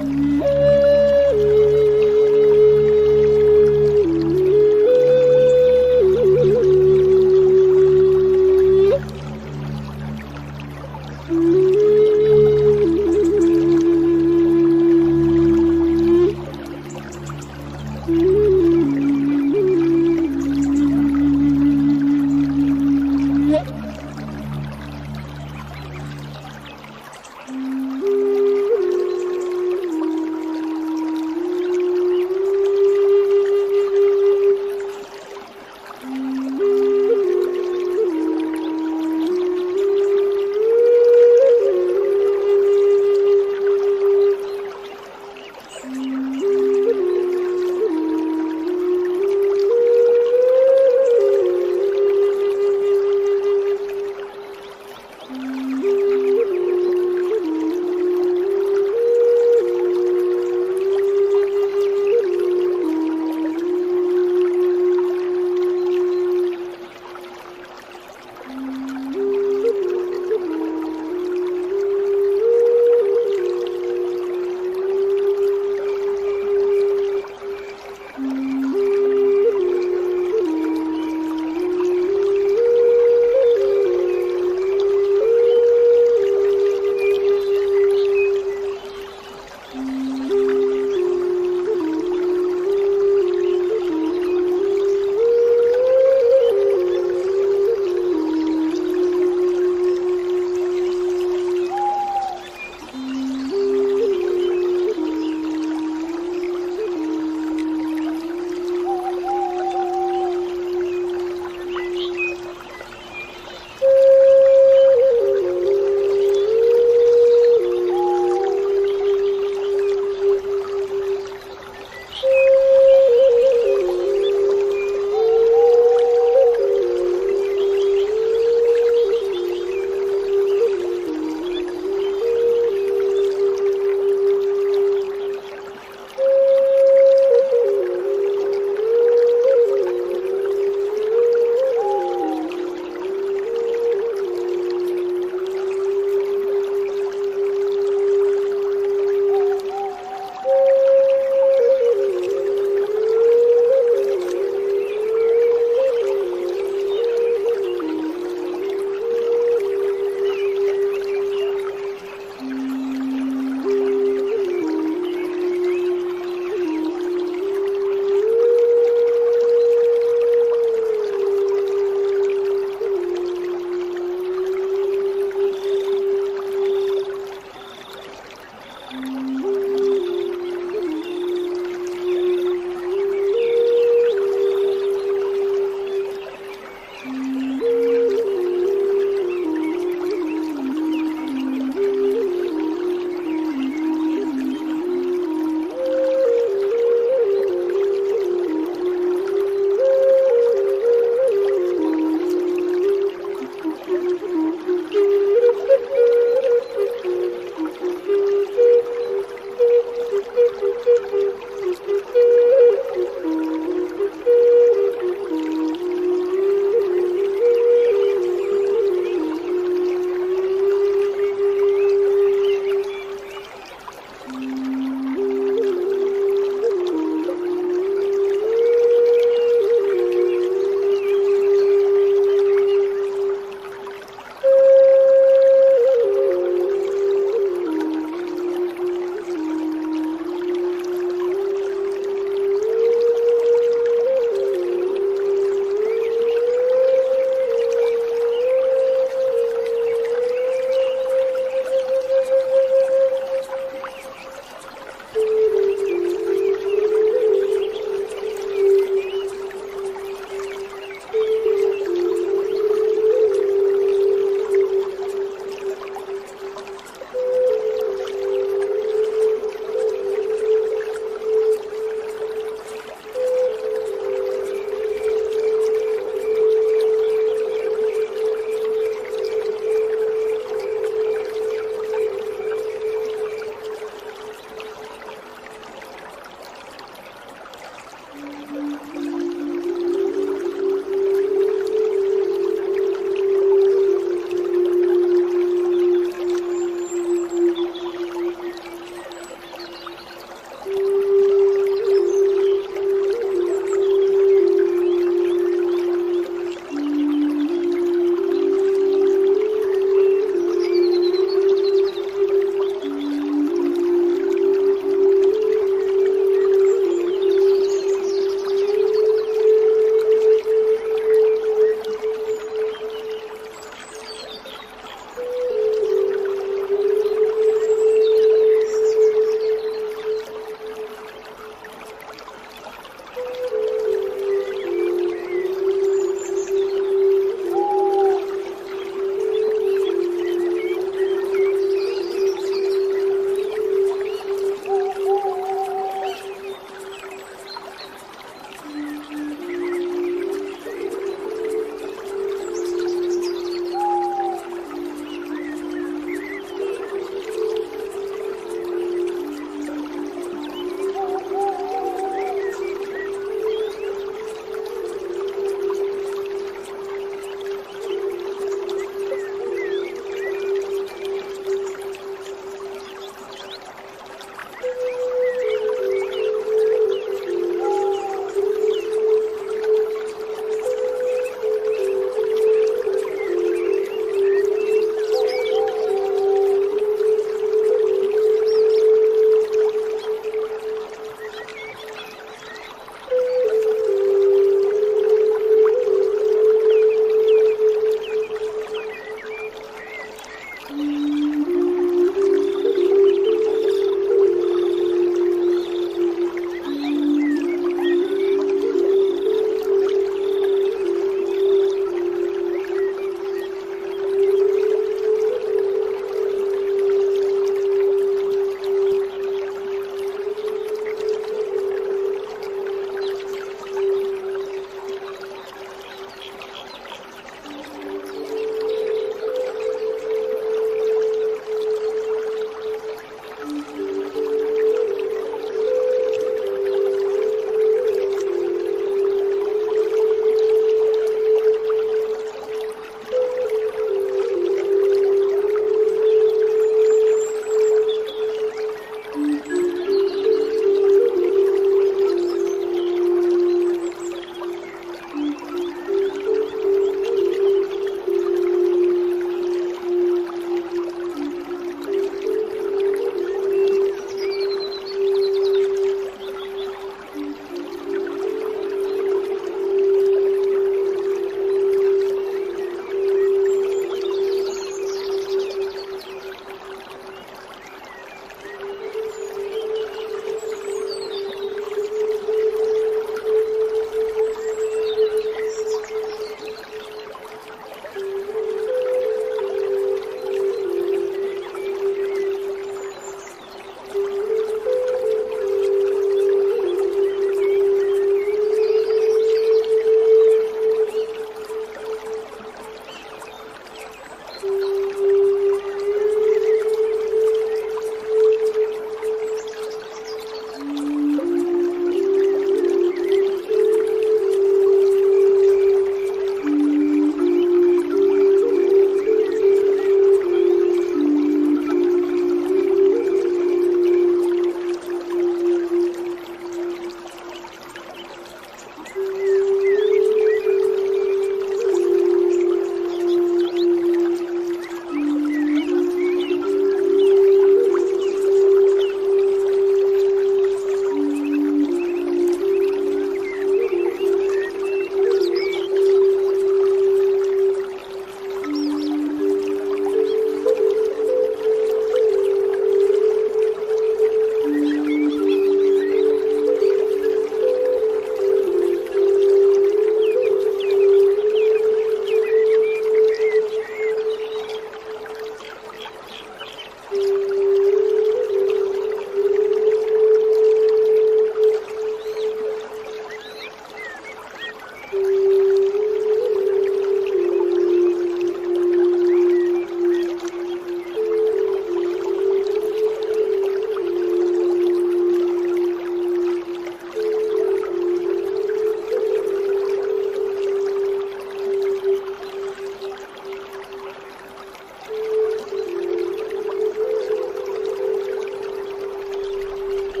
Música